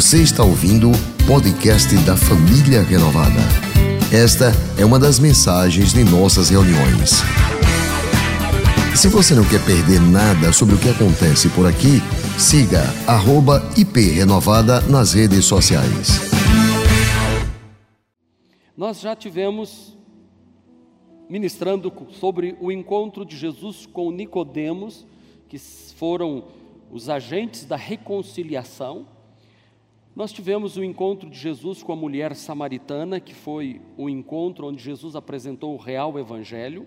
Você está ouvindo o podcast da Família Renovada. Esta é uma das mensagens de nossas reuniões. Se você não quer perder nada sobre o que acontece por aqui, siga @iprenovada nas redes sociais. Nós já tivemos ministrando sobre o encontro de Jesus com Nicodemos, que foram os agentes da reconciliação. Nós tivemos o encontro de Jesus com a mulher samaritana, que foi o encontro onde Jesus apresentou o real evangelho.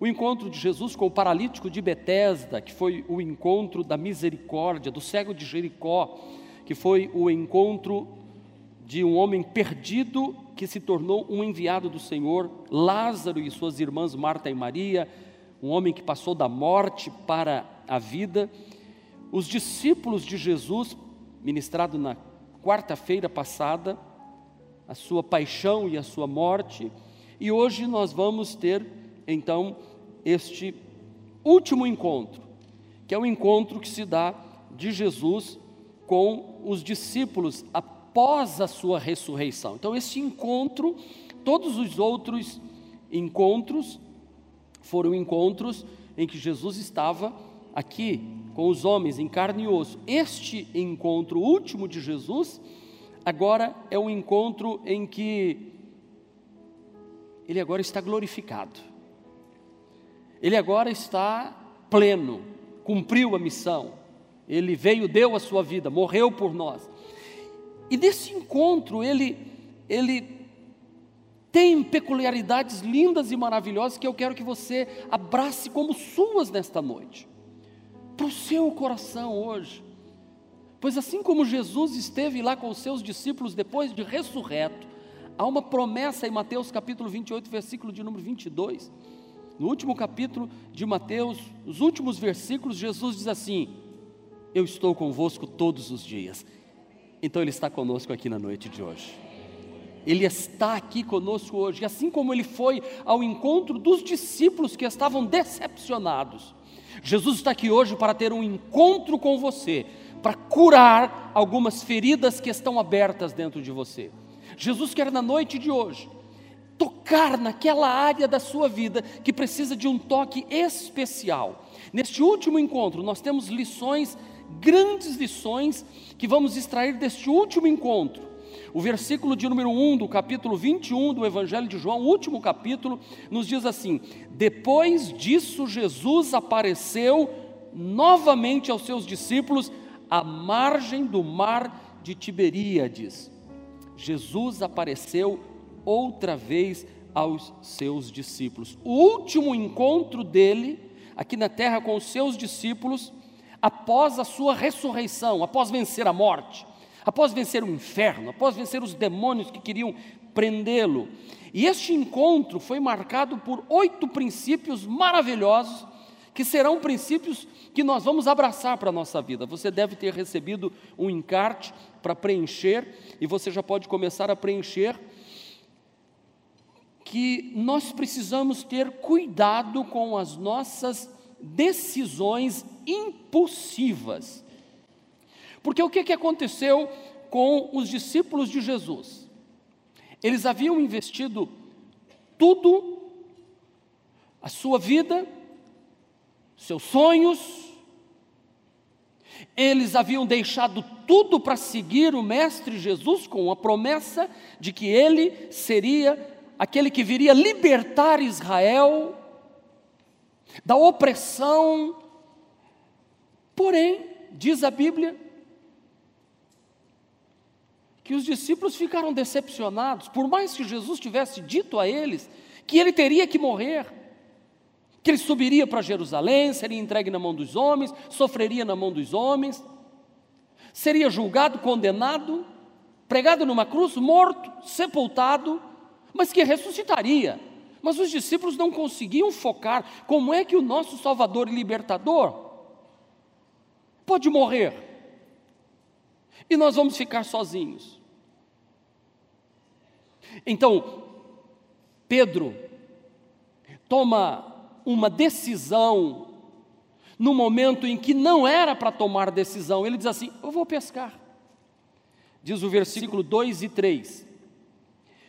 O encontro de Jesus com o paralítico de Betesda, que foi o encontro da misericórdia, do cego de Jericó, que foi o encontro de um homem perdido que se tornou um enviado do Senhor, Lázaro e suas irmãs Marta e Maria, um homem que passou da morte para a vida. Os discípulos de Jesus, ministrado na quarta-feira passada, a sua paixão e a sua morte, e hoje nós vamos ter então este último encontro, que é o encontro que se dá de Jesus com os discípulos após a sua ressurreição. Então, esse encontro, todos os outros encontros, foram encontros em que Jesus estava aqui com os homens em carne e osso. Este encontro último de Jesus, agora é um encontro em que ele agora está glorificado. Ele agora está pleno, cumpriu a missão. Ele veio, deu a sua vida, morreu por nós. E desse encontro ele ele tem peculiaridades lindas e maravilhosas que eu quero que você abrace como suas nesta noite para o seu coração hoje. Pois assim como Jesus esteve lá com os seus discípulos depois de ressurreto, há uma promessa em Mateus capítulo 28, versículo de número 22. No último capítulo de Mateus, os últimos versículos, Jesus diz assim: Eu estou convosco todos os dias. Então Ele está conosco aqui na noite de hoje. Ele está aqui conosco hoje, assim como ele foi ao encontro dos discípulos que estavam decepcionados. Jesus está aqui hoje para ter um encontro com você, para curar algumas feridas que estão abertas dentro de você. Jesus quer na noite de hoje tocar naquela área da sua vida que precisa de um toque especial. Neste último encontro, nós temos lições, grandes lições, que vamos extrair deste último encontro. O versículo de número 1 do capítulo 21 do Evangelho de João, o último capítulo, nos diz assim: Depois disso, Jesus apareceu novamente aos seus discípulos à margem do mar de Tiberíades. Jesus apareceu outra vez aos seus discípulos. O último encontro dele aqui na terra com os seus discípulos, após a sua ressurreição, após vencer a morte após vencer o inferno, após vencer os demônios que queriam prendê-lo. E este encontro foi marcado por oito princípios maravilhosos, que serão princípios que nós vamos abraçar para a nossa vida. Você deve ter recebido um encarte para preencher, e você já pode começar a preencher. Que nós precisamos ter cuidado com as nossas decisões impulsivas. Porque o que, que aconteceu com os discípulos de Jesus? Eles haviam investido tudo, a sua vida, seus sonhos, eles haviam deixado tudo para seguir o Mestre Jesus com a promessa de que ele seria aquele que viria libertar Israel da opressão. Porém, diz a Bíblia, que os discípulos ficaram decepcionados, por mais que Jesus tivesse dito a eles que ele teria que morrer, que ele subiria para Jerusalém, seria entregue na mão dos homens, sofreria na mão dos homens, seria julgado, condenado, pregado numa cruz, morto, sepultado, mas que ressuscitaria. Mas os discípulos não conseguiam focar como é que o nosso Salvador e Libertador pode morrer e nós vamos ficar sozinhos. Então, Pedro toma uma decisão no momento em que não era para tomar decisão. Ele diz assim: Eu vou pescar. Diz o versículo 2 e 3.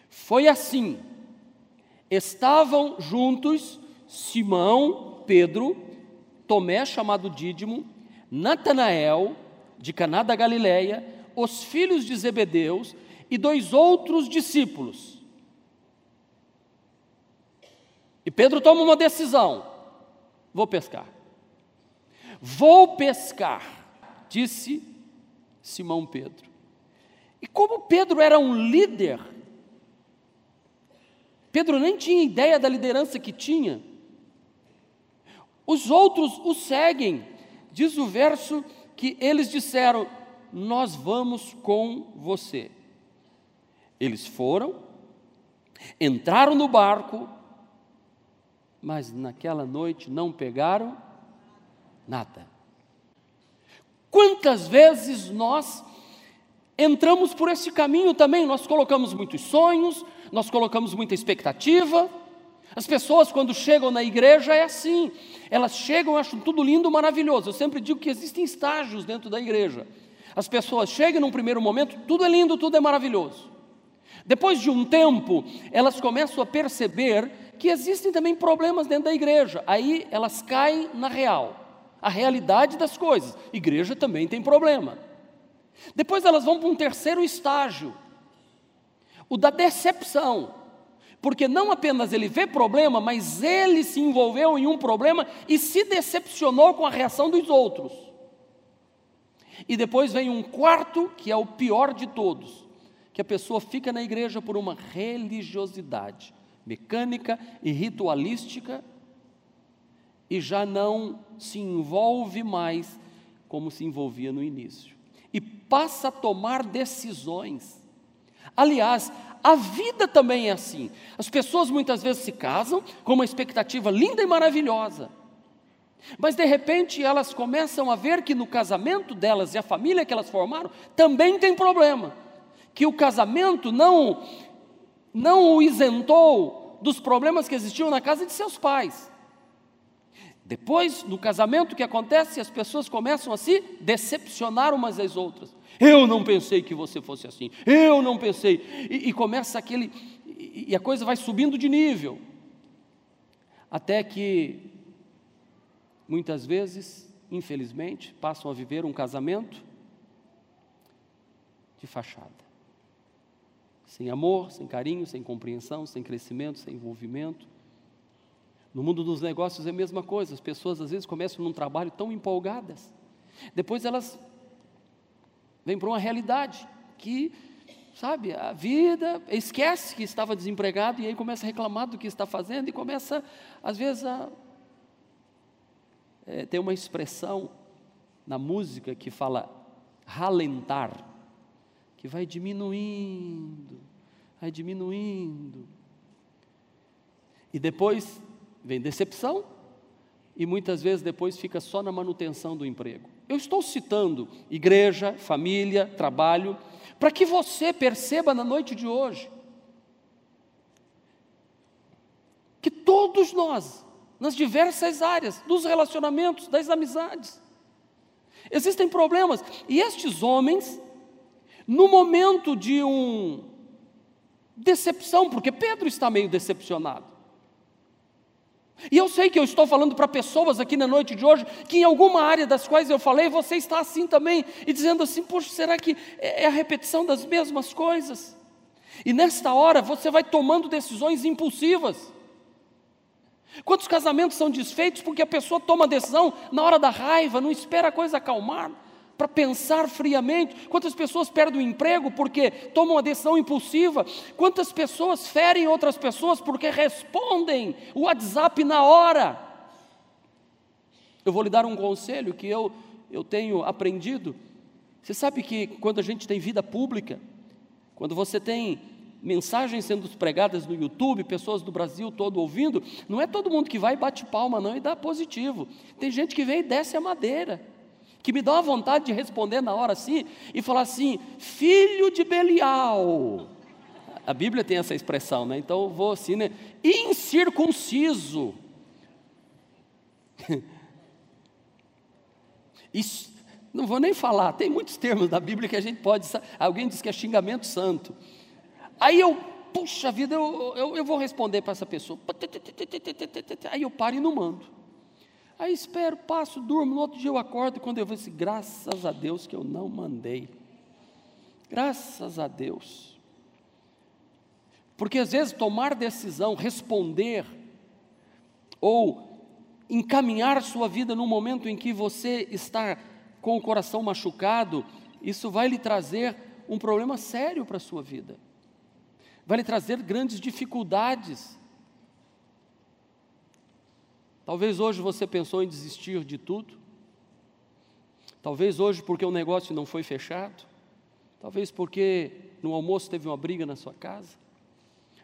Foi assim: estavam juntos Simão, Pedro, Tomé, chamado Dídimo, Natanael, de Caná da Galileia, os filhos de Zebedeus e dois outros discípulos. E Pedro toma uma decisão: vou pescar. Vou pescar, disse Simão Pedro. E como Pedro era um líder, Pedro nem tinha ideia da liderança que tinha. Os outros o seguem. Diz o verso que eles disseram: Nós vamos com você. Eles foram, entraram no barco, mas naquela noite não pegaram nada. Quantas vezes nós entramos por esse caminho também? Nós colocamos muitos sonhos, nós colocamos muita expectativa. As pessoas, quando chegam na igreja, é assim. Elas chegam acham tudo lindo, maravilhoso. Eu sempre digo que existem estágios dentro da igreja. As pessoas chegam num primeiro momento, tudo é lindo, tudo é maravilhoso. Depois de um tempo, elas começam a perceber que existem também problemas dentro da igreja. Aí elas caem na real, a realidade das coisas. Igreja também tem problema. Depois elas vão para um terceiro estágio, o da decepção. Porque não apenas ele vê problema, mas ele se envolveu em um problema e se decepcionou com a reação dos outros. E depois vem um quarto, que é o pior de todos, que a pessoa fica na igreja por uma religiosidade mecânica e ritualística e já não se envolve mais como se envolvia no início. E passa a tomar decisões. Aliás, a vida também é assim. As pessoas muitas vezes se casam com uma expectativa linda e maravilhosa. Mas de repente elas começam a ver que no casamento delas e a família que elas formaram também tem problema. Que o casamento não não o isentou dos problemas que existiam na casa de seus pais. Depois, no casamento, o que acontece? As pessoas começam a se decepcionar umas às outras. Eu não pensei que você fosse assim. Eu não pensei. E, e começa aquele. E, e a coisa vai subindo de nível. Até que, muitas vezes, infelizmente, passam a viver um casamento de fachada sem amor, sem carinho, sem compreensão, sem crescimento, sem envolvimento. No mundo dos negócios é a mesma coisa, as pessoas às vezes começam num trabalho tão empolgadas, depois elas vêm para uma realidade que, sabe, a vida esquece que estava desempregado e aí começa a reclamar do que está fazendo e começa, às vezes, a é, ter uma expressão na música que fala ralentar que vai diminuindo, vai diminuindo. E depois vem decepção, e muitas vezes depois fica só na manutenção do emprego. Eu estou citando igreja, família, trabalho, para que você perceba na noite de hoje que todos nós, nas diversas áreas, dos relacionamentos, das amizades, existem problemas, e estes homens no momento de um decepção, porque Pedro está meio decepcionado. E eu sei que eu estou falando para pessoas aqui na noite de hoje que em alguma área das quais eu falei, você está assim também, e dizendo assim: poxa, será que é, é a repetição das mesmas coisas? E nesta hora você vai tomando decisões impulsivas. Quantos casamentos são desfeitos porque a pessoa toma decisão na hora da raiva, não espera a coisa acalmar? Para pensar friamente. Quantas pessoas perdem o emprego porque tomam uma decisão impulsiva? Quantas pessoas ferem outras pessoas porque respondem o WhatsApp na hora? Eu vou lhe dar um conselho que eu, eu tenho aprendido. Você sabe que quando a gente tem vida pública, quando você tem mensagens sendo pregadas no YouTube, pessoas do Brasil todo ouvindo, não é todo mundo que vai e bate palma não e dá positivo. Tem gente que vem e desce a madeira que me dá uma vontade de responder na hora assim e falar assim: filho de Belial. A Bíblia tem essa expressão, né? Então eu vou assim, né? Incircunciso. Não vou nem falar, tem muitos termos da Bíblia que a gente pode. Alguém diz que é xingamento santo. Aí eu, puxa vida, eu, eu, eu vou responder para essa pessoa. Aí eu paro e não mando. Aí espero, passo, durmo, no outro dia eu acordo, quando eu vejo assim, graças a Deus que eu não mandei. Graças a Deus. Porque às vezes tomar decisão, responder, ou encaminhar sua vida no momento em que você está com o coração machucado, isso vai lhe trazer um problema sério para a sua vida, vai lhe trazer grandes dificuldades. Talvez hoje você pensou em desistir de tudo, talvez hoje porque o negócio não foi fechado, talvez porque no almoço teve uma briga na sua casa,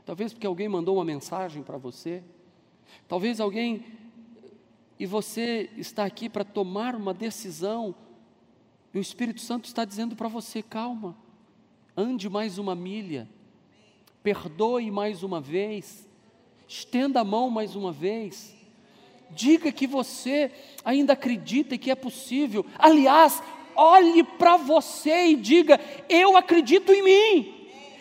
talvez porque alguém mandou uma mensagem para você, talvez alguém e você está aqui para tomar uma decisão, e o Espírito Santo está dizendo para você: calma, ande mais uma milha, perdoe mais uma vez, estenda a mão mais uma vez, diga que você ainda acredita e que é possível. Aliás, olhe para você e diga: eu acredito em mim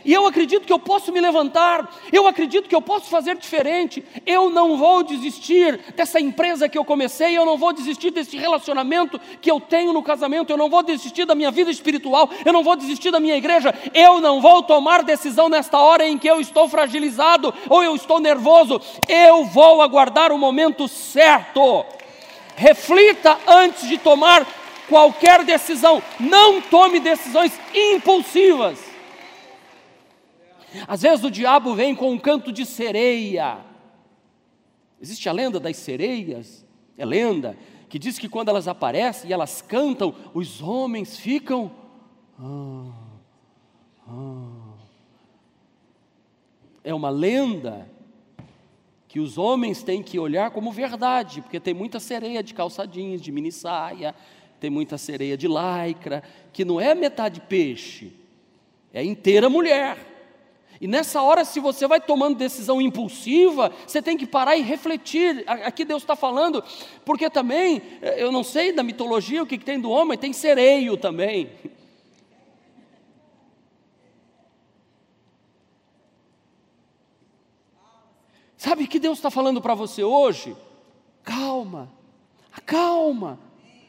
e eu acredito que eu posso me levantar, eu acredito que eu posso fazer diferente, eu não vou desistir dessa empresa que eu comecei, eu não vou desistir desse relacionamento que eu tenho no casamento, eu não vou desistir da minha vida espiritual, eu não vou desistir da minha igreja, eu não vou tomar decisão nesta hora em que eu estou fragilizado ou eu estou nervoso, eu vou aguardar o momento certo. Reflita antes de tomar qualquer decisão, não tome decisões impulsivas. Às vezes o diabo vem com um canto de sereia. Existe a lenda das sereias, é lenda, que diz que quando elas aparecem e elas cantam, os homens ficam. Ah, ah. É uma lenda que os homens têm que olhar como verdade, porque tem muita sereia de calçadinhos, de mini saia, tem muita sereia de lycra, que não é metade peixe, é inteira mulher. E nessa hora, se você vai tomando decisão impulsiva, você tem que parar e refletir. Aqui Deus está falando, porque também, eh, eu não sei da mitologia o que, que tem do homem, tem sereio também. Sabe o que Deus está falando para você hoje? Calma, acalma,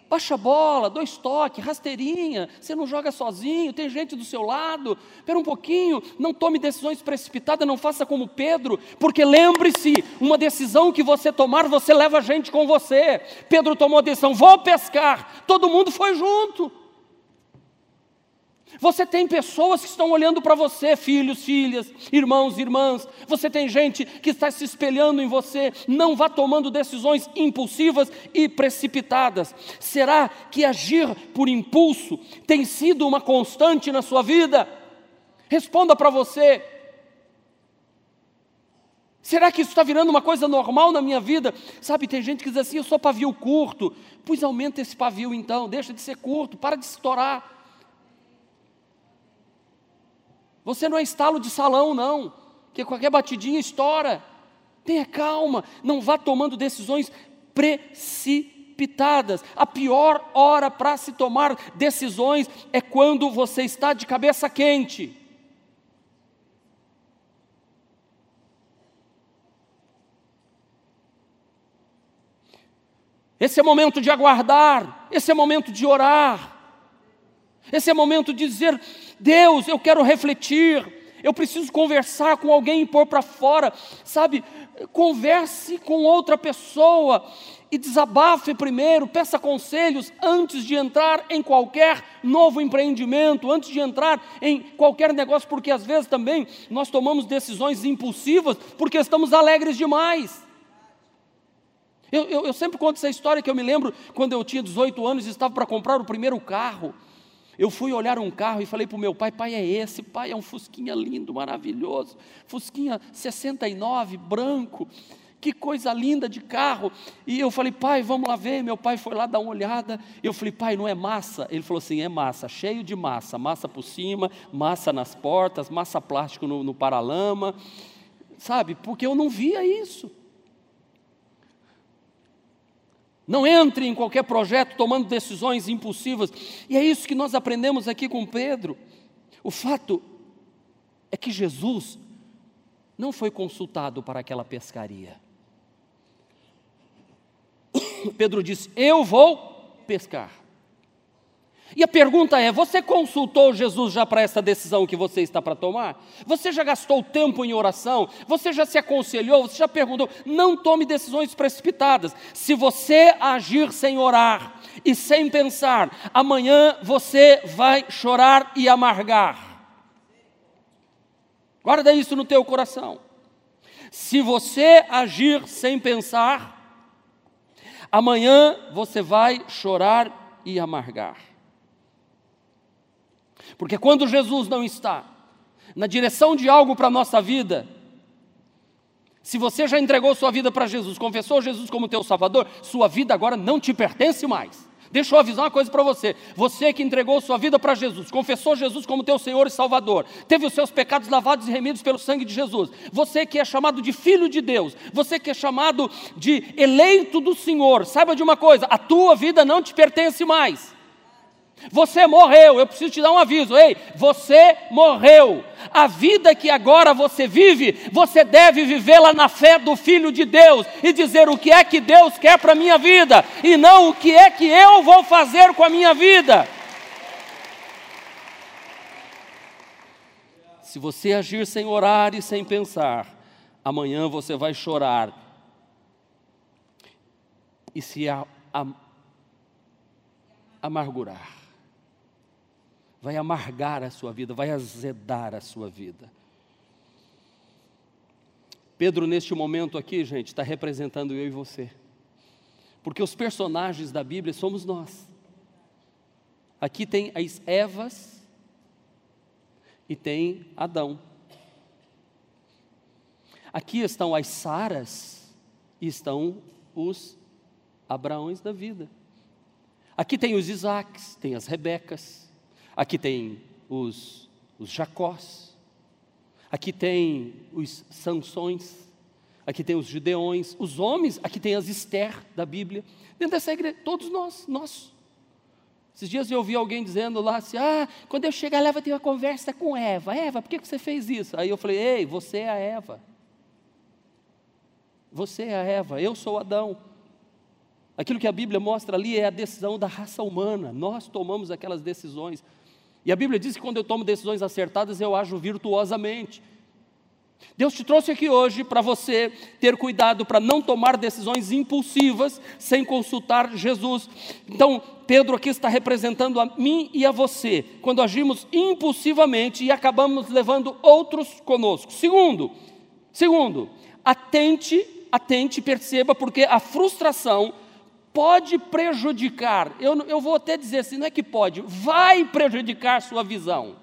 Baixa bola, dois toques, rasteirinha, você não joga sozinho, tem gente do seu lado. Espera um pouquinho, não tome decisões precipitadas, não faça como Pedro, porque lembre-se, uma decisão que você tomar, você leva gente com você. Pedro tomou a decisão, vou pescar, todo mundo foi junto. Você tem pessoas que estão olhando para você, filhos, filhas, irmãos, irmãs. Você tem gente que está se espelhando em você. Não vá tomando decisões impulsivas e precipitadas. Será que agir por impulso tem sido uma constante na sua vida? Responda para você. Será que isso está virando uma coisa normal na minha vida? Sabe, tem gente que diz assim: eu sou pavio curto. Pois aumenta esse pavio então, deixa de ser curto, para de estourar. Você não é estalo de salão, não, que qualquer batidinha estoura. Tenha calma, não vá tomando decisões precipitadas. A pior hora para se tomar decisões é quando você está de cabeça quente. Esse é momento de aguardar, esse é momento de orar. Esse é o momento de dizer: Deus, eu quero refletir, eu preciso conversar com alguém e pôr para fora, sabe? Converse com outra pessoa e desabafe primeiro, peça conselhos antes de entrar em qualquer novo empreendimento, antes de entrar em qualquer negócio, porque às vezes também nós tomamos decisões impulsivas porque estamos alegres demais. Eu, eu, eu sempre conto essa história que eu me lembro quando eu tinha 18 anos e estava para comprar o primeiro carro. Eu fui olhar um carro e falei para o meu pai: pai, é esse, pai, é um Fusquinha lindo, maravilhoso, Fusquinha 69, branco, que coisa linda de carro. E eu falei: pai, vamos lá ver. Meu pai foi lá dar uma olhada. Eu falei: pai, não é massa? Ele falou assim: é massa, cheio de massa, massa por cima, massa nas portas, massa plástico no, no paralama, sabe? Porque eu não via isso. Não entre em qualquer projeto tomando decisões impulsivas. E é isso que nós aprendemos aqui com Pedro. O fato é que Jesus não foi consultado para aquela pescaria. Pedro disse: Eu vou pescar. E a pergunta é: você consultou Jesus já para essa decisão que você está para tomar? Você já gastou tempo em oração? Você já se aconselhou? Você já perguntou? Não tome decisões precipitadas. Se você agir sem orar e sem pensar, amanhã você vai chorar e amargar. Guarda isso no teu coração. Se você agir sem pensar, amanhã você vai chorar e amargar. Porque quando Jesus não está na direção de algo para a nossa vida, se você já entregou sua vida para Jesus, confessou Jesus como teu Salvador, sua vida agora não te pertence mais. Deixa eu avisar uma coisa para você. Você que entregou sua vida para Jesus, confessou Jesus como teu Senhor e Salvador, teve os seus pecados lavados e remidos pelo sangue de Jesus. Você que é chamado de filho de Deus, você que é chamado de eleito do Senhor, saiba de uma coisa: a tua vida não te pertence mais. Você morreu, eu preciso te dar um aviso, ei, você morreu. A vida que agora você vive, você deve vivê-la na fé do Filho de Deus e dizer o que é que Deus quer para a minha vida e não o que é que eu vou fazer com a minha vida. Se você agir sem orar e sem pensar, amanhã você vai chorar e se a, a, amargurar vai amargar a sua vida, vai azedar a sua vida. Pedro, neste momento aqui, gente, está representando eu e você. Porque os personagens da Bíblia somos nós. Aqui tem as Evas e tem Adão. Aqui estão as Saras e estão os Abraões da vida. Aqui tem os Isaques, tem as Rebecas. Aqui tem os, os Jacós, aqui tem os Sansões, aqui tem os Gideões, os homens, aqui tem as Esther da Bíblia. Dentro dessa igreja, todos nós, nós. Esses dias eu ouvi alguém dizendo lá assim: Ah, quando eu chegar lá, vai ter uma conversa com Eva. Eva, por que você fez isso? Aí eu falei: Ei, você é a Eva. Você é a Eva, eu sou Adão. Aquilo que a Bíblia mostra ali é a decisão da raça humana. Nós tomamos aquelas decisões. E a Bíblia diz que quando eu tomo decisões acertadas, eu ajo virtuosamente. Deus te trouxe aqui hoje para você ter cuidado para não tomar decisões impulsivas sem consultar Jesus. Então, Pedro aqui está representando a mim e a você, quando agimos impulsivamente e acabamos levando outros conosco. Segundo, segundo, atente, atente, perceba, porque a frustração pode prejudicar, eu, eu vou até dizer assim, não é que pode, vai prejudicar sua visão.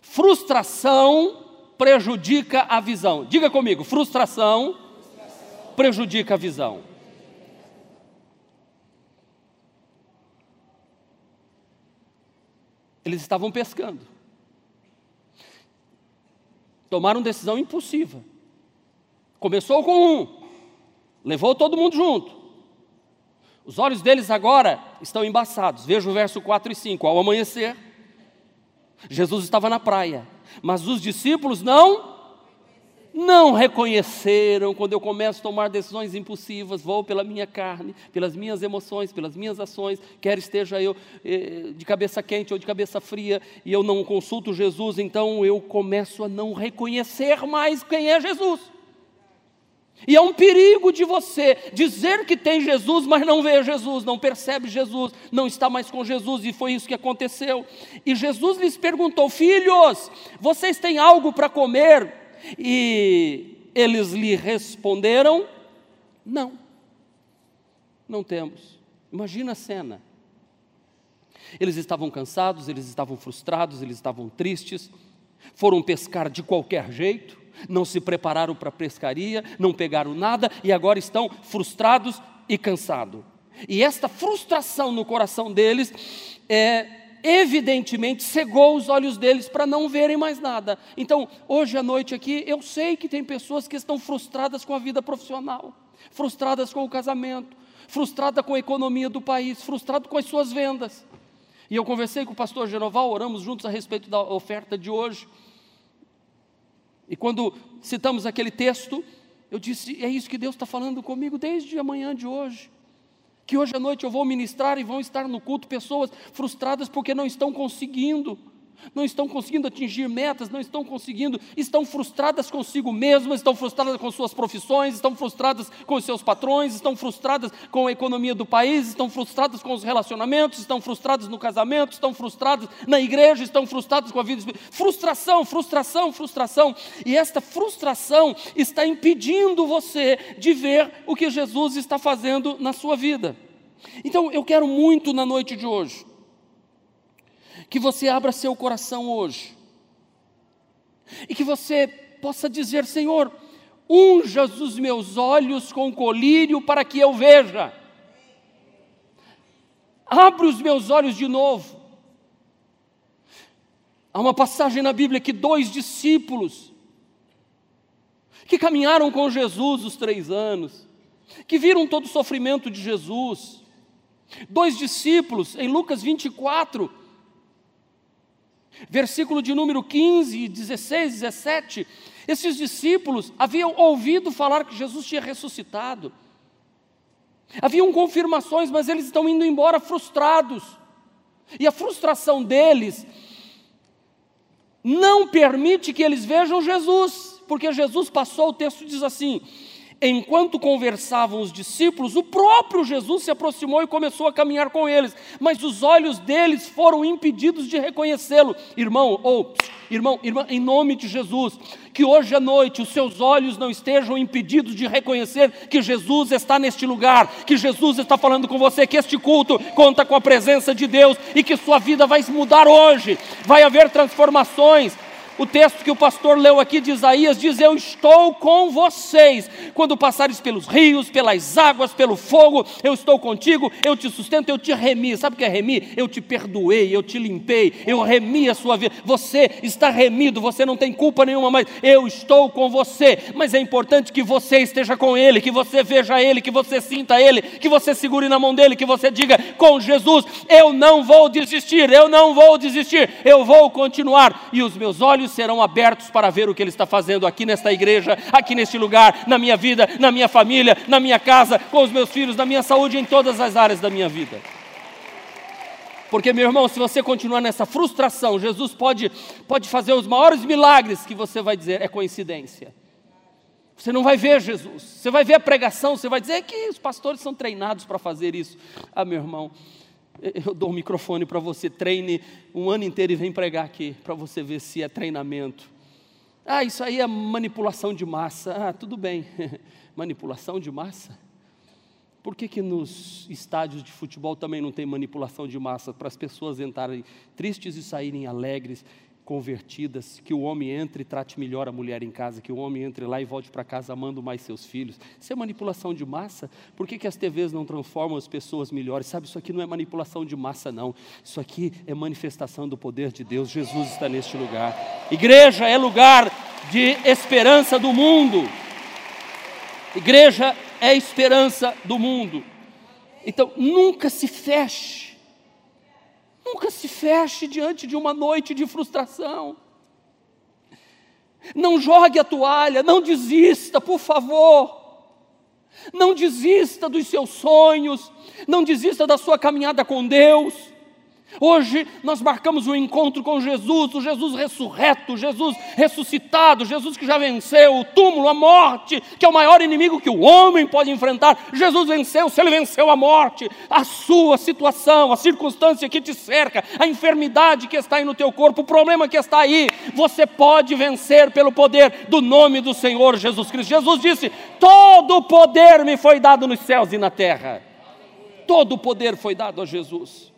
Frustração prejudica a visão. Diga comigo, frustração, frustração. prejudica a visão. Eles estavam pescando. Tomaram decisão impulsiva. Começou com um, Levou todo mundo junto. Os olhos deles agora estão embaçados. Veja o verso 4 e 5. Ao amanhecer, Jesus estava na praia, mas os discípulos não não reconheceram quando eu começo a tomar decisões impulsivas, vou pela minha carne, pelas minhas emoções, pelas minhas ações, quer esteja eu eh, de cabeça quente ou de cabeça fria, e eu não consulto Jesus, então eu começo a não reconhecer mais quem é Jesus. E é um perigo de você dizer que tem Jesus, mas não vê Jesus, não percebe Jesus, não está mais com Jesus, e foi isso que aconteceu. E Jesus lhes perguntou: Filhos, vocês têm algo para comer? E eles lhe responderam: Não, não temos. Imagina a cena. Eles estavam cansados, eles estavam frustrados, eles estavam tristes, foram pescar de qualquer jeito não se prepararam para a pescaria, não pegaram nada e agora estão frustrados e cansados. E esta frustração no coração deles é, evidentemente cegou os olhos deles para não verem mais nada. Então, hoje à noite aqui, eu sei que tem pessoas que estão frustradas com a vida profissional. frustradas com o casamento, frustrada com a economia do país, frustrado com as suas vendas. E eu conversei com o pastor Genoval, oramos juntos a respeito da oferta de hoje. E quando citamos aquele texto, eu disse: é isso que Deus está falando comigo desde amanhã de hoje. Que hoje à noite eu vou ministrar e vão estar no culto pessoas frustradas porque não estão conseguindo não estão conseguindo atingir metas, não estão conseguindo, estão frustradas consigo mesmas, estão frustradas com suas profissões, estão frustradas com os seus patrões, estão frustradas com a economia do país, estão frustradas com os relacionamentos, estão frustradas no casamento, estão frustradas na igreja, estão frustradas com a vida. Frustração, frustração, frustração. E esta frustração está impedindo você de ver o que Jesus está fazendo na sua vida. Então, eu quero muito na noite de hoje que você abra seu coração hoje e que você possa dizer: Senhor, unja os meus olhos com colírio para que eu veja. Abre os meus olhos de novo. Há uma passagem na Bíblia que dois discípulos, que caminharam com Jesus os três anos, que viram todo o sofrimento de Jesus, dois discípulos, em Lucas 24, versículo de número 15, 16, 17, esses discípulos haviam ouvido falar que Jesus tinha ressuscitado. Haviam confirmações, mas eles estão indo embora frustrados. E a frustração deles não permite que eles vejam Jesus, porque Jesus passou, o texto diz assim: Enquanto conversavam os discípulos, o próprio Jesus se aproximou e começou a caminhar com eles, mas os olhos deles foram impedidos de reconhecê-lo. Irmão, ou irmão, irmã, em nome de Jesus, que hoje à noite os seus olhos não estejam impedidos de reconhecer que Jesus está neste lugar, que Jesus está falando com você, que este culto conta com a presença de Deus e que sua vida vai mudar hoje, vai haver transformações, o texto que o pastor leu aqui de Isaías diz: Eu estou com vocês. Quando passares pelos rios, pelas águas, pelo fogo, eu estou contigo, eu te sustento, eu te remi. Sabe o que é remir? Eu te perdoei, eu te limpei, eu remi a sua vida. Você está remido, você não tem culpa nenhuma, mas eu estou com você. Mas é importante que você esteja com Ele, que você veja Ele, que você sinta Ele, que você segure na mão dele, que você diga com Jesus: Eu não vou desistir, eu não vou desistir, eu vou continuar. E os meus olhos olhos serão abertos para ver o que Ele está fazendo aqui nesta igreja, aqui neste lugar, na minha vida, na minha família, na minha casa, com os meus filhos, na minha saúde, em todas as áreas da minha vida. Porque, meu irmão, se você continuar nessa frustração, Jesus pode, pode fazer os maiores milagres que você vai dizer é coincidência. Você não vai ver Jesus, você vai ver a pregação, você vai dizer que os pastores são treinados para fazer isso. Ah, meu irmão, eu dou o um microfone para você, treine um ano inteiro e vem pregar aqui, para você ver se é treinamento. Ah, isso aí é manipulação de massa. Ah, tudo bem, manipulação de massa? Por que, que nos estádios de futebol também não tem manipulação de massa para as pessoas entrarem tristes e saírem alegres? Convertidas, que o homem entre e trate melhor a mulher em casa, que o homem entre lá e volte para casa amando mais seus filhos. Isso é manipulação de massa? Por que, que as TVs não transformam as pessoas melhores? Sabe, isso aqui não é manipulação de massa, não. Isso aqui é manifestação do poder de Deus. Jesus está neste lugar. Igreja é lugar de esperança do mundo. Igreja é esperança do mundo. Então, nunca se feche Nunca se feche diante de uma noite de frustração. Não jogue a toalha, não desista, por favor. Não desista dos seus sonhos, não desista da sua caminhada com Deus. Hoje nós marcamos um encontro com Jesus, o Jesus ressurreto, Jesus ressuscitado, Jesus que já venceu o túmulo, a morte, que é o maior inimigo que o homem pode enfrentar. Jesus venceu, se ele venceu a morte, a sua situação, a circunstância que te cerca, a enfermidade que está aí no teu corpo, o problema que está aí, você pode vencer pelo poder do nome do Senhor Jesus Cristo. Jesus disse: Todo o poder me foi dado nos céus e na terra. Todo o poder foi dado a Jesus.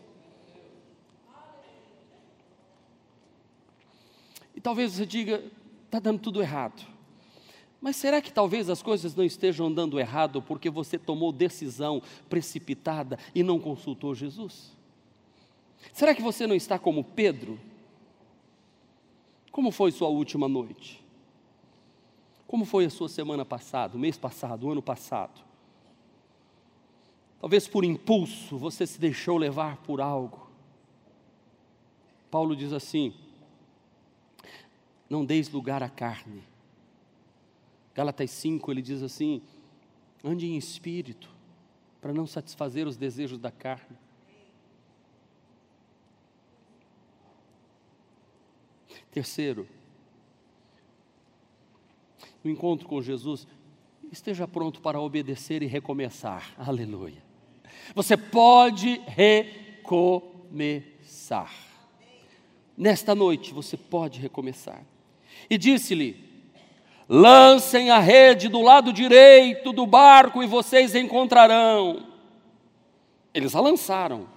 Talvez você diga, está dando tudo errado. Mas será que talvez as coisas não estejam andando errado porque você tomou decisão precipitada e não consultou Jesus? Será que você não está como Pedro? Como foi sua última noite? Como foi a sua semana passada, o mês passado, o ano passado? Talvez por impulso você se deixou levar por algo. Paulo diz assim: não deis lugar à carne. Gálatas 5 ele diz assim: ande em espírito, para não satisfazer os desejos da carne. Terceiro, no encontro com Jesus, esteja pronto para obedecer e recomeçar. Aleluia. Você pode recomeçar. Nesta noite você pode recomeçar. E disse-lhe: Lancem a rede do lado direito do barco e vocês encontrarão. Eles a lançaram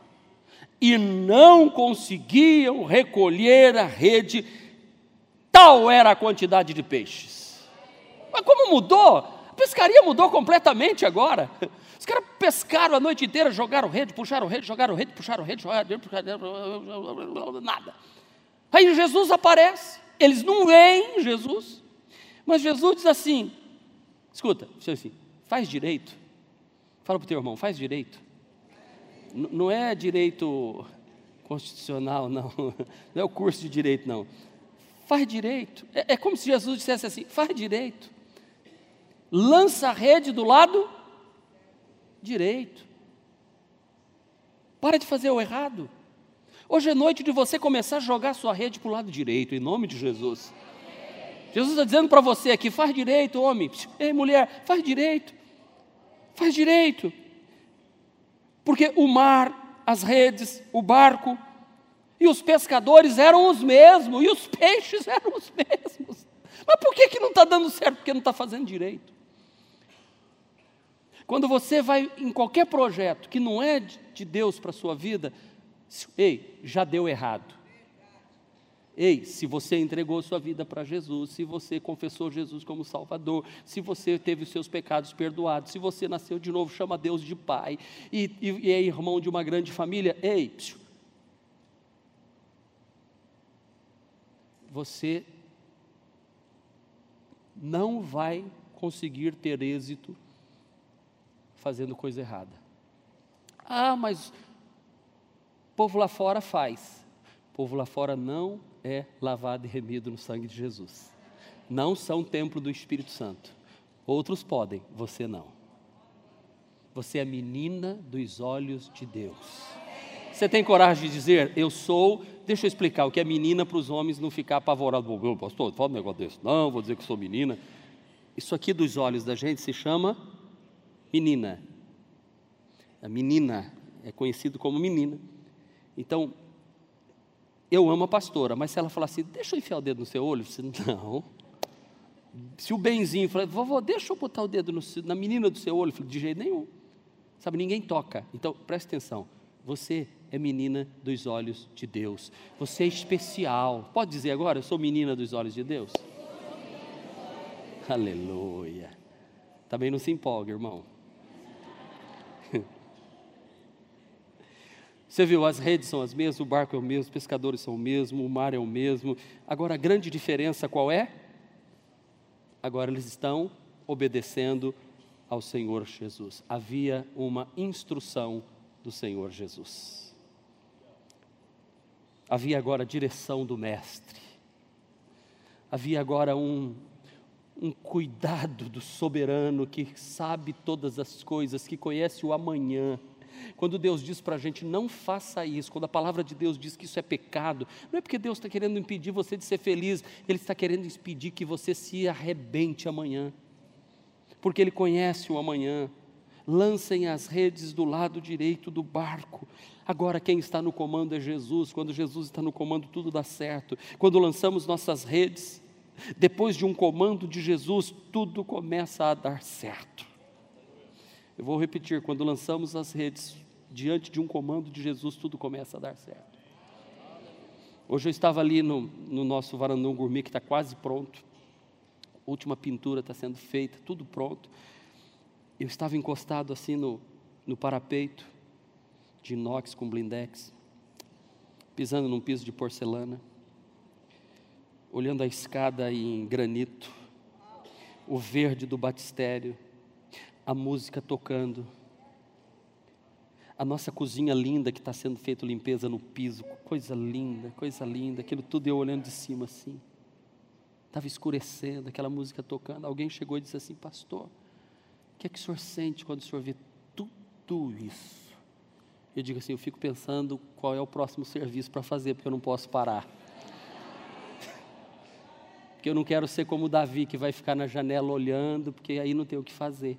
e não conseguiam recolher a rede, tal era a quantidade de peixes. Mas como mudou? A pescaria mudou completamente agora. Os caras pescaram a noite inteira, jogaram rede, puxaram rede, jogaram rede, puxaram rede, jogaram rede, puxaram nada. Aí Jesus aparece, eles não veem Jesus, mas Jesus diz assim: escuta, assim, faz direito. Fala para o teu irmão, faz direito. N não é direito constitucional, não. Não é o curso de direito, não. Faz direito. É, é como se Jesus dissesse assim: faz direito. Lança a rede do lado direito. Para de fazer o errado. Hoje é noite de você começar a jogar sua rede para o lado direito, em nome de Jesus. Jesus está dizendo para você aqui: faz direito, homem. Ei, mulher, faz direito. Faz direito. Porque o mar, as redes, o barco e os pescadores eram os mesmos, e os peixes eram os mesmos. Mas por que, que não está dando certo? Porque não está fazendo direito. Quando você vai em qualquer projeto que não é de Deus para a sua vida, ei, já deu errado. Ei, se você entregou sua vida para Jesus, se você confessou Jesus como Salvador, se você teve os seus pecados perdoados, se você nasceu de novo, chama Deus de Pai e, e, e é irmão de uma grande família, ei, você não vai conseguir ter êxito fazendo coisa errada. Ah, mas povo lá fora faz. Povo lá fora não é lavado e remido no sangue de Jesus. Não são templo do Espírito Santo. Outros podem, você não. Você é menina dos olhos de Deus. Você tem coragem de dizer, eu sou. Deixa eu explicar o que é menina para os homens não ficar apavorados. Meu pastor, fala um negócio desse. Não, vou dizer que sou menina. Isso aqui dos olhos da gente se chama menina. A menina é conhecido como menina. Então, eu amo a pastora, mas se ela falar assim, deixa eu enfiar o dedo no seu olho, você, não. Se o benzinho falar, vovô, deixa eu botar o dedo no, na menina do seu olho, eu de jeito nenhum. Sabe, ninguém toca. Então, preste atenção. Você é menina dos olhos de Deus. Você é especial. Pode dizer agora, eu sou menina dos olhos de Deus? Aleluia. Também não se empolga, irmão. Você viu, as redes são as mesmas, o barco é o mesmo, os pescadores são o mesmo, o mar é o mesmo. Agora, a grande diferença qual é? Agora eles estão obedecendo ao Senhor Jesus. Havia uma instrução do Senhor Jesus. Havia agora a direção do Mestre. Havia agora um, um cuidado do soberano que sabe todas as coisas, que conhece o amanhã quando Deus diz para a gente não faça isso, quando a palavra de Deus diz que isso é pecado, não é porque Deus está querendo impedir você de ser feliz, Ele está querendo impedir que você se arrebente amanhã, porque Ele conhece o amanhã. Lancem as redes do lado direito do barco. Agora, quem está no comando é Jesus. Quando Jesus está no comando, tudo dá certo. Quando lançamos nossas redes, depois de um comando de Jesus, tudo começa a dar certo. Eu vou repetir: quando lançamos as redes diante de um comando de Jesus, tudo começa a dar certo. Hoje eu estava ali no, no nosso varandão gourmet que está quase pronto, última pintura está sendo feita, tudo pronto. Eu estava encostado assim no, no parapeito, de inox com blindex, pisando num piso de porcelana, olhando a escada em granito, o verde do batistério, a música tocando. a nossa cozinha linda que está sendo feita limpeza no piso, coisa linda, coisa linda, aquilo tudo eu olhando de cima assim. Estava escurecendo, aquela música tocando. Alguém chegou e disse assim: Pastor, o que é que o senhor sente quando o senhor vê tudo isso? Eu digo assim: Eu fico pensando qual é o próximo serviço para fazer, porque eu não posso parar. porque eu não quero ser como o Davi, que vai ficar na janela olhando, porque aí não tem o que fazer.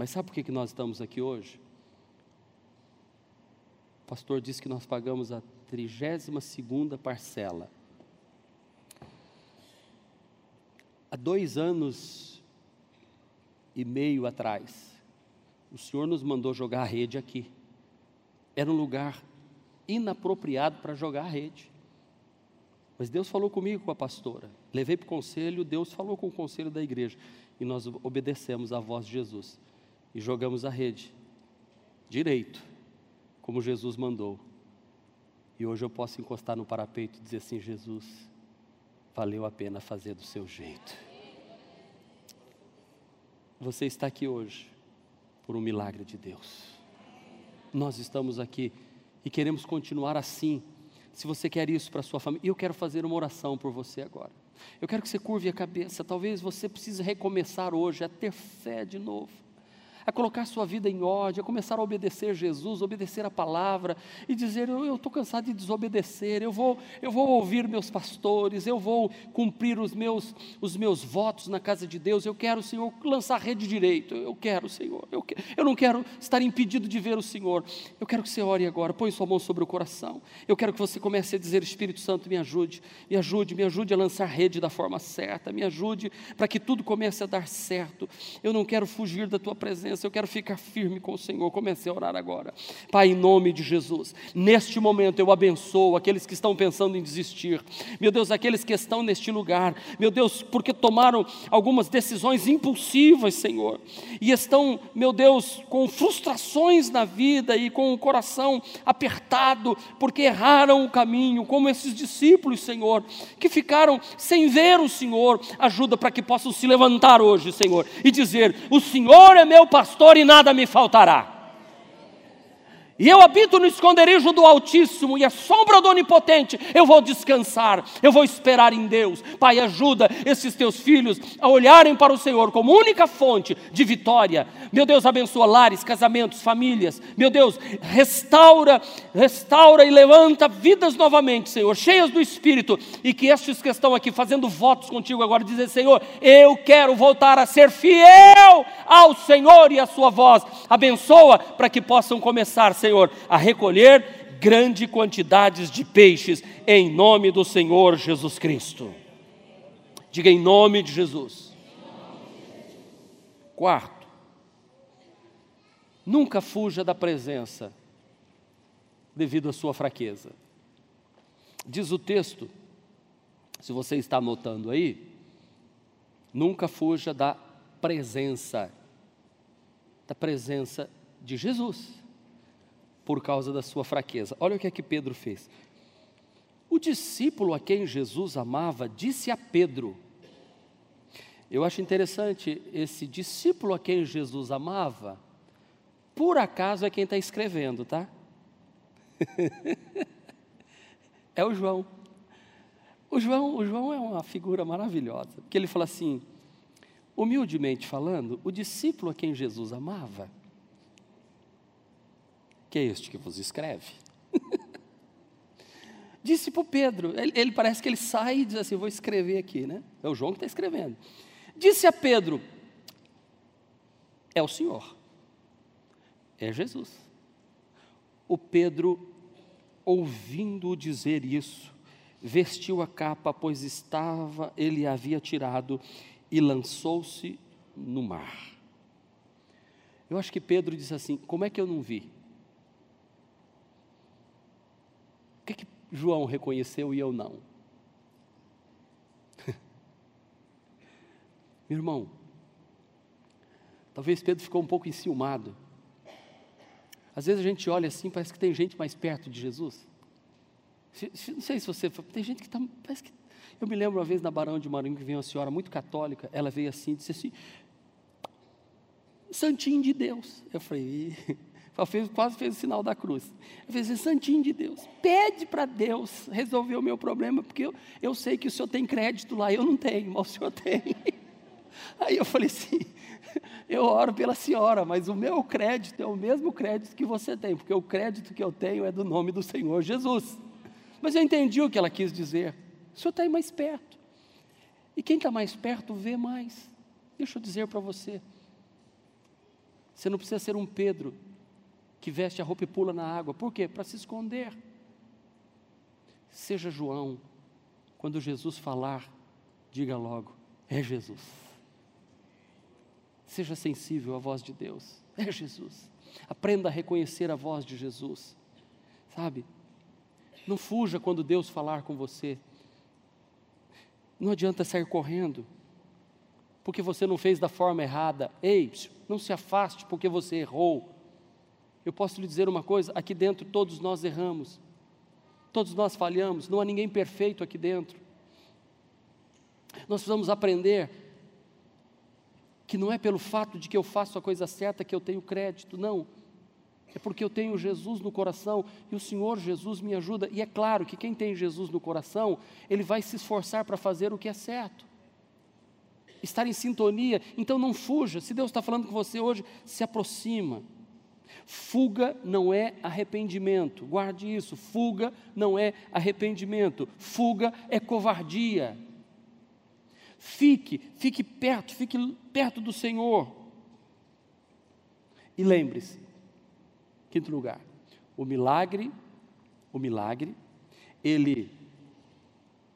Mas sabe por que nós estamos aqui hoje? O pastor disse que nós pagamos a 32 parcela. Há dois anos e meio atrás, o Senhor nos mandou jogar a rede aqui. Era um lugar inapropriado para jogar a rede. Mas Deus falou comigo com a pastora. Levei para o conselho, Deus falou com o conselho da igreja. E nós obedecemos à voz de Jesus. E jogamos a rede. Direito, como Jesus mandou. E hoje eu posso encostar no parapeito e dizer assim: Jesus, valeu a pena fazer do seu jeito. Você está aqui hoje por um milagre de Deus. Nós estamos aqui e queremos continuar assim. Se você quer isso para sua família, eu quero fazer uma oração por você agora. Eu quero que você curve a cabeça. Talvez você precise recomeçar hoje, a ter fé de novo a colocar sua vida em ordem, a começar a obedecer Jesus, obedecer a palavra e dizer: Eu estou cansado de desobedecer, eu vou, eu vou ouvir meus pastores, eu vou cumprir os meus, os meus votos na casa de Deus, eu quero, Senhor, lançar rede direito, eu quero, Senhor, eu, eu não quero estar impedido de ver o Senhor, eu quero que você ore agora, põe sua mão sobre o coração, eu quero que você comece a dizer: Espírito Santo, me ajude, me ajude, me ajude a lançar rede da forma certa, me ajude para que tudo comece a dar certo, eu não quero fugir da tua presença presença, eu quero ficar firme com o Senhor. Comecei a orar agora. Pai, em nome de Jesus, neste momento eu abençoo aqueles que estão pensando em desistir. Meu Deus, aqueles que estão neste lugar, meu Deus, porque tomaram algumas decisões impulsivas, Senhor, e estão, meu Deus, com frustrações na vida e com o coração apertado, porque erraram o caminho, como esses discípulos, Senhor, que ficaram sem ver o Senhor. Ajuda para que possam se levantar hoje, Senhor, e dizer: O Senhor é meu pastor e nada me faltará. E eu habito no esconderijo do Altíssimo e a sombra do Onipotente, eu vou descansar, eu vou esperar em Deus. Pai, ajuda esses teus filhos a olharem para o Senhor como única fonte de vitória. Meu Deus, abençoa lares, casamentos, famílias. Meu Deus, restaura, restaura e levanta vidas novamente, Senhor, cheias do Espírito. E que estes que estão aqui fazendo votos contigo agora, dizem, Senhor, eu quero voltar a ser fiel ao Senhor e à sua voz. Abençoa para que possam começar, Senhor Senhor, a recolher grande quantidades de peixes, em nome do Senhor Jesus Cristo. Diga em nome de Jesus. Quarto, nunca fuja da presença devido à sua fraqueza. Diz o texto, se você está anotando aí, nunca fuja da presença, da presença de Jesus por causa da sua fraqueza. Olha o que é que Pedro fez. O discípulo a quem Jesus amava disse a Pedro: Eu acho interessante, esse discípulo a quem Jesus amava, por acaso é quem está escrevendo, tá? é o João. O João, o João é uma figura maravilhosa, porque ele fala assim, humildemente falando, o discípulo a quem Jesus amava que é este que vos escreve. Disse para o Pedro, ele, ele, parece que ele sai e diz assim: vou escrever aqui, né? É o João que está escrevendo. Disse a Pedro: é o Senhor, é Jesus. O Pedro, ouvindo dizer isso, vestiu a capa, pois estava, ele havia tirado, e lançou-se no mar. Eu acho que Pedro disse assim: como é que eu não vi? que, que João reconheceu e eu não? Meu irmão, talvez Pedro ficou um pouco enciumado. Às vezes a gente olha assim, parece que tem gente mais perto de Jesus. Não sei se você. Tem gente que está. Parece que. Eu me lembro uma vez na Barão de Marinho que veio uma senhora muito católica, ela veio assim e disse assim: Santinho de Deus. Eu falei, fez, quase fez o sinal da cruz. Eu falei, Santinho de Deus, pede para Deus resolver o meu problema, porque eu, eu sei que o senhor tem crédito lá, eu não tenho, mas o senhor tem. Aí eu falei assim, eu oro pela senhora, mas o meu crédito é o mesmo crédito que você tem, porque o crédito que eu tenho é do nome do Senhor Jesus. Mas eu entendi o que ela quis dizer. O senhor está aí mais perto. E quem está mais perto vê mais. Deixa eu dizer para você. Você não precisa ser um Pedro que veste a roupa e pula na água. Por quê? Para se esconder. Seja João. Quando Jesus falar, diga logo: é Jesus. Seja sensível à voz de Deus. É Jesus. Aprenda a reconhecer a voz de Jesus. Sabe? Não fuja quando Deus falar com você. Não adianta sair correndo, porque você não fez da forma errada. Ei, não se afaste porque você errou. Eu posso lhe dizer uma coisa: aqui dentro todos nós erramos, todos nós falhamos, não há ninguém perfeito aqui dentro. Nós precisamos aprender que não é pelo fato de que eu faço a coisa certa que eu tenho crédito, não. É porque eu tenho Jesus no coração e o Senhor Jesus me ajuda. E é claro que quem tem Jesus no coração, ele vai se esforçar para fazer o que é certo. Estar em sintonia, então não fuja. Se Deus está falando com você hoje, se aproxima. Fuga não é arrependimento, guarde isso. Fuga não é arrependimento, fuga é covardia. Fique, fique perto, fique perto do Senhor. E lembre-se, quinto lugar, o milagre, o milagre, ele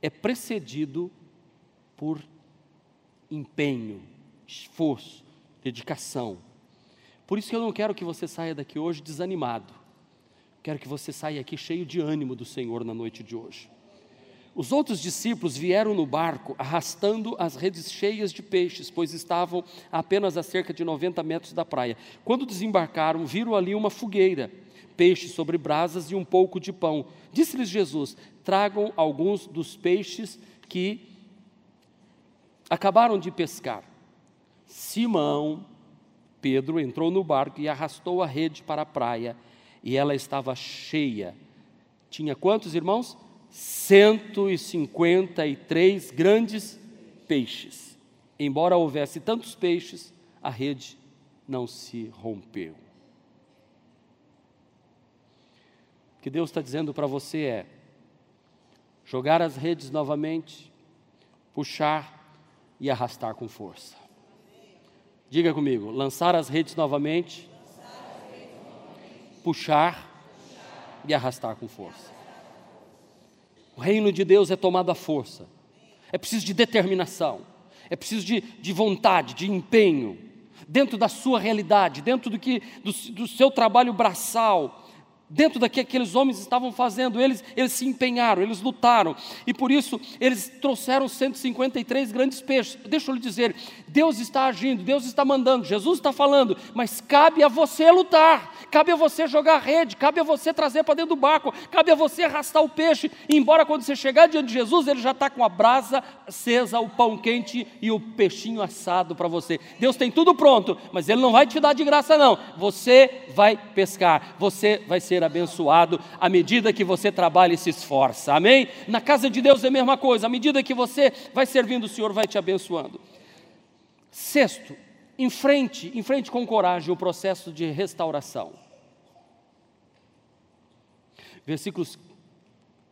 é precedido por empenho, esforço, dedicação. Por isso que eu não quero que você saia daqui hoje desanimado. Quero que você saia aqui cheio de ânimo do Senhor na noite de hoje. Os outros discípulos vieram no barco arrastando as redes cheias de peixes, pois estavam apenas a cerca de 90 metros da praia. Quando desembarcaram, viram ali uma fogueira, peixes sobre brasas e um pouco de pão. Disse-lhes Jesus: Tragam alguns dos peixes que acabaram de pescar. Simão, Pedro, entrou no barco e arrastou a rede para a praia, e ela estava cheia. Tinha quantos irmãos? 153 grandes peixes. Embora houvesse tantos peixes, a rede não se rompeu. O que Deus está dizendo para você é: jogar as redes novamente, puxar e arrastar com força. Diga comigo: lançar as redes novamente, puxar e arrastar com força. O reino de Deus é tomado à força. É preciso de determinação. É preciso de, de vontade, de empenho. Dentro da sua realidade, dentro do, que, do, do seu trabalho braçal, dentro do que aqueles homens estavam fazendo, eles, eles se empenharam, eles lutaram, e por isso eles trouxeram 153 grandes peixes. Deixa eu lhe dizer: Deus está agindo, Deus está mandando, Jesus está falando, mas cabe a você lutar, cabe a você jogar a rede, cabe a você trazer para dentro do barco, cabe a você arrastar o peixe, embora quando você chegar diante de Jesus, ele já está com a brasa acesa, o pão quente e o peixinho assado para você. Deus tem tudo pronto, mas Ele não vai te dar de graça, não. Você vai pescar, você vai ser ser abençoado à medida que você trabalha e se esforça. Amém? Na casa de Deus é a mesma coisa, à medida que você vai servindo, o Senhor vai te abençoando. Sexto, enfrente, enfrente com coragem o processo de restauração. Versículos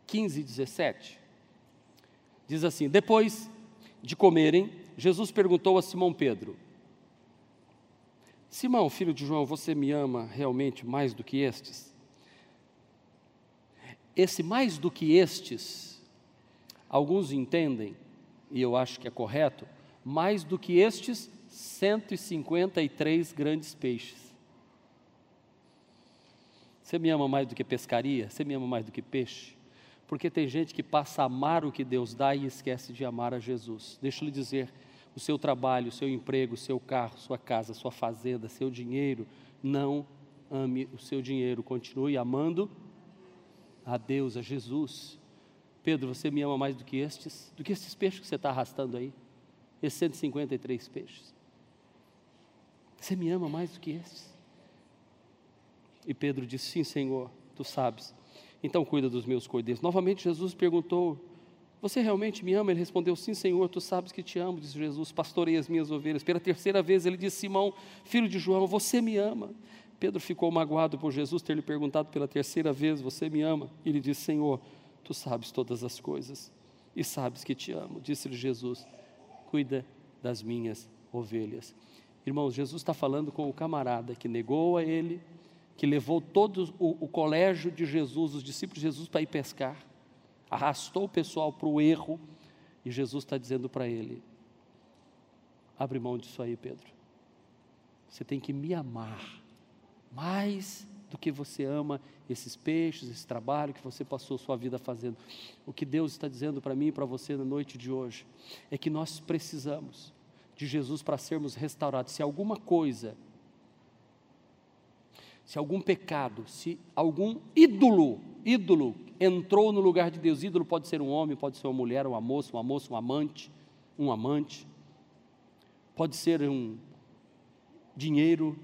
15 e 17. Diz assim: Depois de comerem, Jesus perguntou a Simão Pedro: Simão, filho de João, você me ama realmente mais do que estes? Esse mais do que estes, alguns entendem, e eu acho que é correto, mais do que estes 153 grandes peixes. Você me ama mais do que pescaria? Você me ama mais do que peixe? Porque tem gente que passa a amar o que Deus dá e esquece de amar a Jesus. Deixa eu lhe dizer: o seu trabalho, o seu emprego, o seu carro, sua casa, sua fazenda, seu dinheiro, não ame o seu dinheiro, continue amando a Deus, a Jesus. Pedro, você me ama mais do que estes? Do que estes peixes que você está arrastando aí? Esses 153 peixes. Você me ama mais do que esses? E Pedro disse: Sim, Senhor, tu sabes. Então cuida dos meus cordeiros. Novamente Jesus perguntou: Você realmente me ama? Ele respondeu: Sim, Senhor, tu sabes que te amo, disse Jesus. Pastorei as minhas ovelhas. Pela terceira vez ele disse: Simão, filho de João, você me ama? Pedro ficou magoado por Jesus ter lhe perguntado pela terceira vez: Você me ama? E ele disse: Senhor, tu sabes todas as coisas e sabes que te amo. Disse-lhe Jesus: Cuida das minhas ovelhas. Irmãos, Jesus está falando com o camarada que negou a ele, que levou todo o, o colégio de Jesus, os discípulos de Jesus, para ir pescar, arrastou o pessoal para o erro, e Jesus está dizendo para ele: abre mão disso aí, Pedro. Você tem que me amar mais do que você ama esses peixes, esse trabalho que você passou sua vida fazendo. O que Deus está dizendo para mim e para você na noite de hoje é que nós precisamos de Jesus para sermos restaurados. Se alguma coisa, se algum pecado, se algum ídolo, ídolo entrou no lugar de Deus, ídolo pode ser um homem, pode ser uma mulher, uma moça, uma moça, um amante, um amante, pode ser um dinheiro,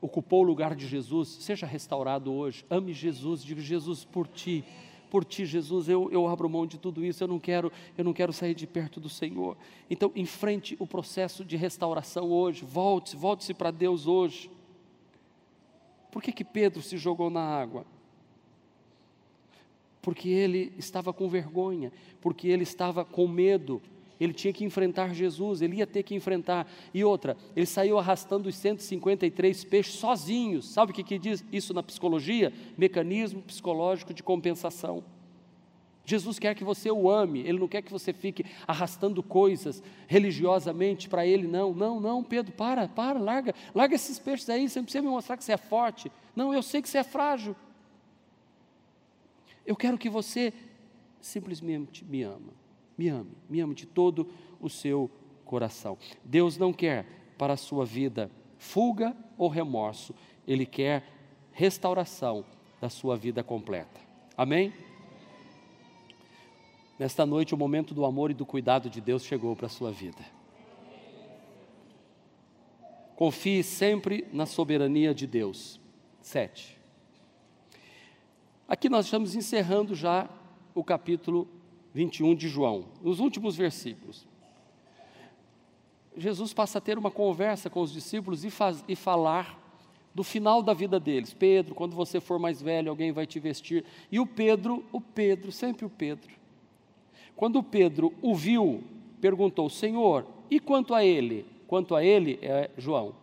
ocupou o lugar de Jesus, seja restaurado hoje. Ame Jesus, diga Jesus por ti. Por ti, Jesus, eu, eu abro mão de tudo isso, eu não quero, eu não quero sair de perto do Senhor. Então, enfrente o processo de restauração hoje. Volte, volte-se para Deus hoje. Por que, que Pedro se jogou na água? Porque ele estava com vergonha, porque ele estava com medo, ele tinha que enfrentar Jesus, ele ia ter que enfrentar. E outra, ele saiu arrastando os 153 peixes sozinhos. Sabe o que, que diz isso na psicologia? Mecanismo psicológico de compensação. Jesus quer que você o ame, Ele não quer que você fique arrastando coisas religiosamente para Ele, não, não, não, Pedro, para, para, larga, larga esses peixes aí, você não precisa me mostrar que você é forte, não, eu sei que você é frágil, eu quero que você simplesmente me ama, me ame, me ame de todo o seu coração. Deus não quer para a sua vida fuga ou remorso, Ele quer restauração da sua vida completa. Amém? Nesta noite, o momento do amor e do cuidado de Deus chegou para a sua vida. Confie sempre na soberania de Deus. Sete. Aqui nós estamos encerrando já o capítulo 21 de João, os últimos versículos. Jesus passa a ter uma conversa com os discípulos e, faz, e falar do final da vida deles. Pedro, quando você for mais velho, alguém vai te vestir. E o Pedro, o Pedro, sempre o Pedro. Quando Pedro o viu, perguntou: Senhor, e quanto a ele? Quanto a ele é João.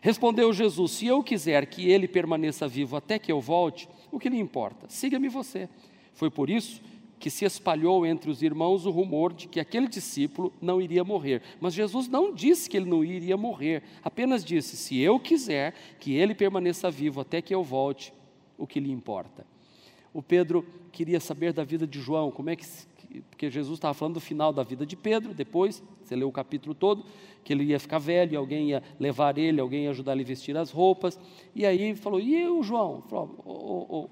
Respondeu Jesus: Se eu quiser que ele permaneça vivo até que eu volte, o que lhe importa? Siga-me você. Foi por isso que se espalhou entre os irmãos o rumor de que aquele discípulo não iria morrer. Mas Jesus não disse que ele não iria morrer, apenas disse: se eu quiser que ele permaneça vivo até que eu volte, o que lhe importa. O Pedro queria saber da vida de João, como é que. Porque Jesus estava falando do final da vida de Pedro, depois, você leu o capítulo todo, que ele ia ficar velho, alguém ia levar ele, alguém ia ajudar ele a vestir as roupas. E aí falou: e o João? Falou.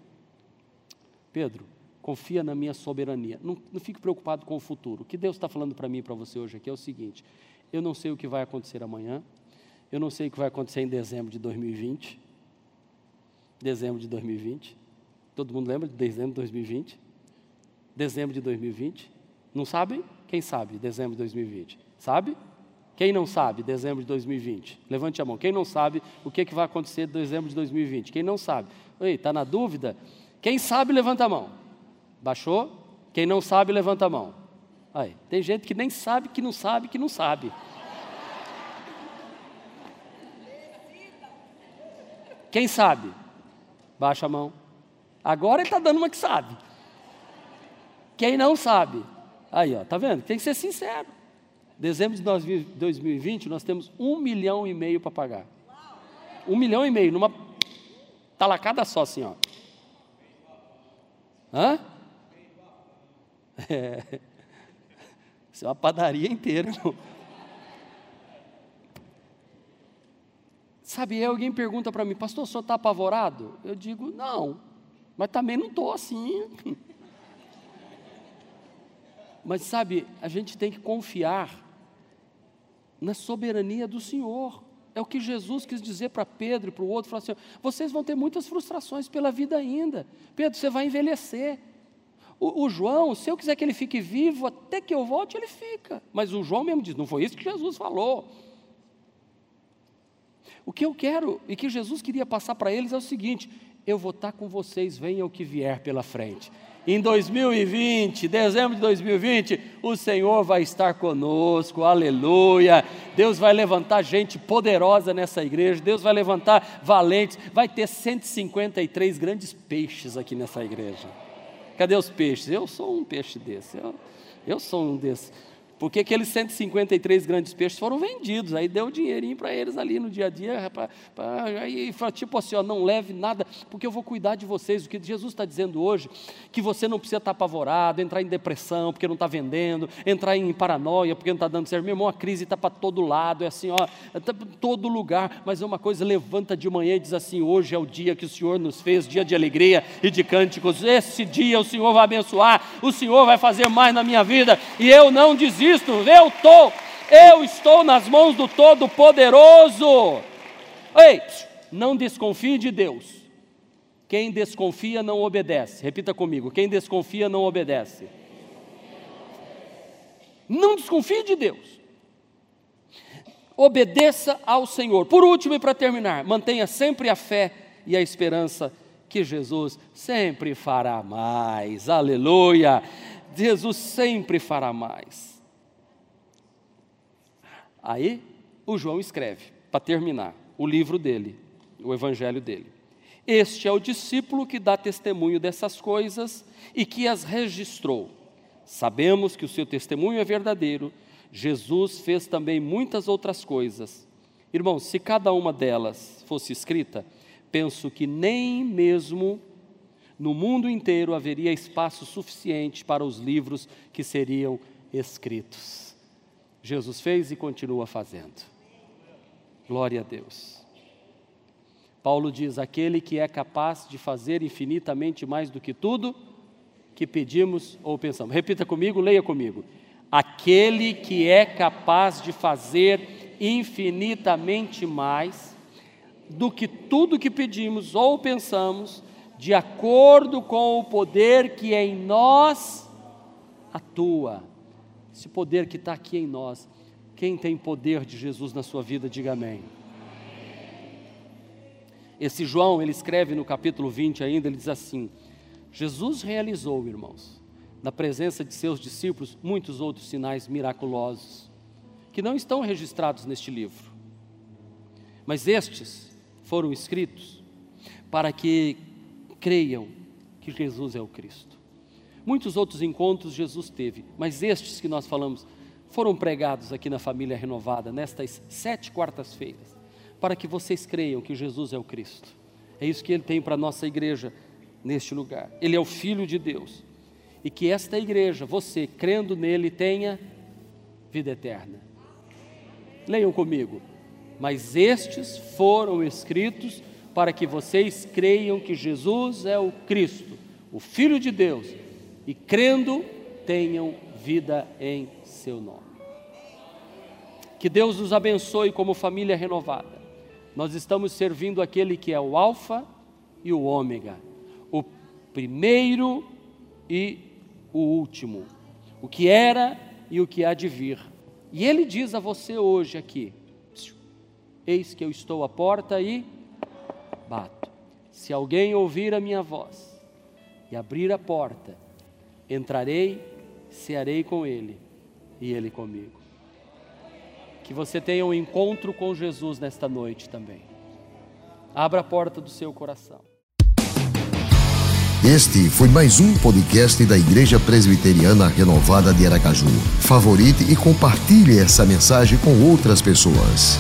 Pedro, confia na minha soberania. Não, não fique preocupado com o futuro. O que Deus está falando para mim e para você hoje aqui é o seguinte: eu não sei o que vai acontecer amanhã, eu não sei o que vai acontecer em dezembro de 2020. Dezembro de 2020. Todo mundo lembra de dezembro de 2020? Dezembro de 2020. Não sabem? Quem sabe dezembro de 2020? Sabe? Quem não sabe dezembro de 2020? Levante a mão. Quem não sabe o que, que vai acontecer em dezembro de 2020? Quem não sabe? Ei, está na dúvida? Quem sabe, levanta a mão. Baixou? Quem não sabe, levanta a mão. Aí, tem gente que nem sabe que não sabe que não sabe. Quem sabe? Baixa a mão. Agora ele está dando uma que sabe. Quem não sabe? Aí, ó, tá vendo? Tem que ser sincero. Dezembro de 2020, nós temos um milhão e meio para pagar. Um milhão e meio, numa talacada só assim, ó. Hã? É. Isso é uma padaria inteira, irmão. Sabe, aí alguém pergunta para mim, pastor, o senhor está apavorado? Eu digo, não, mas também não estou assim. Mas sabe, a gente tem que confiar na soberania do Senhor. É o que Jesus quis dizer para Pedro e para o outro: falou assim, vocês vão ter muitas frustrações pela vida ainda. Pedro, você vai envelhecer. O, o, João, se eu quiser que ele fique vivo até que eu volte, ele fica. Mas o João mesmo diz: não foi isso que Jesus falou. O que eu quero e que Jesus queria passar para eles é o seguinte: eu vou estar com vocês, venha o que vier pela frente. Em 2020, dezembro de 2020, o Senhor vai estar conosco, aleluia. Deus vai levantar gente poderosa nessa igreja, Deus vai levantar valentes, vai ter 153 grandes peixes aqui nessa igreja. Cadê os peixes? Eu sou um peixe desse, eu, eu sou um desses. Porque aqueles 153 grandes peixes foram vendidos, aí deu dinheirinho para eles ali no dia a dia, pra, pra, aí tipo assim, ó, não leve nada, porque eu vou cuidar de vocês. O que Jesus está dizendo hoje, que você não precisa estar tá apavorado, entrar em depressão porque não está vendendo, entrar em paranoia porque não está dando certo. Meu irmão, a crise está para todo lado, é assim, ó, tá todo lugar, mas é uma coisa, levanta de manhã e diz assim, hoje é o dia que o Senhor nos fez, dia de alegria e de cânticos, esse dia o Senhor vai abençoar, o Senhor vai fazer mais na minha vida, e eu não desisto Cristo, eu estou, eu estou nas mãos do Todo-Poderoso. Ei, não desconfie de Deus. Quem desconfia não obedece. Repita comigo: quem desconfia não obedece. Não desconfie de Deus. Obedeça ao Senhor. Por último e para terminar, mantenha sempre a fé e a esperança que Jesus sempre fará mais. Aleluia! Jesus sempre fará mais. Aí o João escreve, para terminar, o livro dele, o evangelho dele. Este é o discípulo que dá testemunho dessas coisas e que as registrou. Sabemos que o seu testemunho é verdadeiro. Jesus fez também muitas outras coisas. Irmãos, se cada uma delas fosse escrita, penso que nem mesmo no mundo inteiro haveria espaço suficiente para os livros que seriam escritos. Jesus fez e continua fazendo. Glória a Deus. Paulo diz: aquele que é capaz de fazer infinitamente mais do que tudo que pedimos ou pensamos. Repita comigo, leia comigo. Aquele que é capaz de fazer infinitamente mais do que tudo que pedimos ou pensamos, de acordo com o poder que em nós atua. Esse poder que está aqui em nós. Quem tem poder de Jesus na sua vida, diga amém. Esse João, ele escreve no capítulo 20 ainda, ele diz assim: Jesus realizou, irmãos, na presença de seus discípulos, muitos outros sinais miraculosos, que não estão registrados neste livro. Mas estes foram escritos para que creiam que Jesus é o Cristo. Muitos outros encontros Jesus teve, mas estes que nós falamos foram pregados aqui na família renovada, nestas sete quartas-feiras, para que vocês creiam que Jesus é o Cristo. É isso que ele tem para a nossa igreja neste lugar. Ele é o Filho de Deus. E que esta igreja, você, crendo nele, tenha vida eterna. Leiam comigo. Mas estes foram escritos para que vocês creiam que Jesus é o Cristo, o Filho de Deus e crendo tenham vida em seu nome. Que Deus nos abençoe como família renovada. Nós estamos servindo aquele que é o Alfa e o Ômega, o primeiro e o último, o que era e o que há de vir. E Ele diz a você hoje aqui: Eis que eu estou à porta e bato. Se alguém ouvir a minha voz e abrir a porta, entrarei, cearei com Ele e Ele comigo. Que você tenha um encontro com Jesus nesta noite também. Abra a porta do seu coração. Este foi mais um podcast da Igreja Presbiteriana Renovada de Aracaju. Favorite e compartilhe essa mensagem com outras pessoas.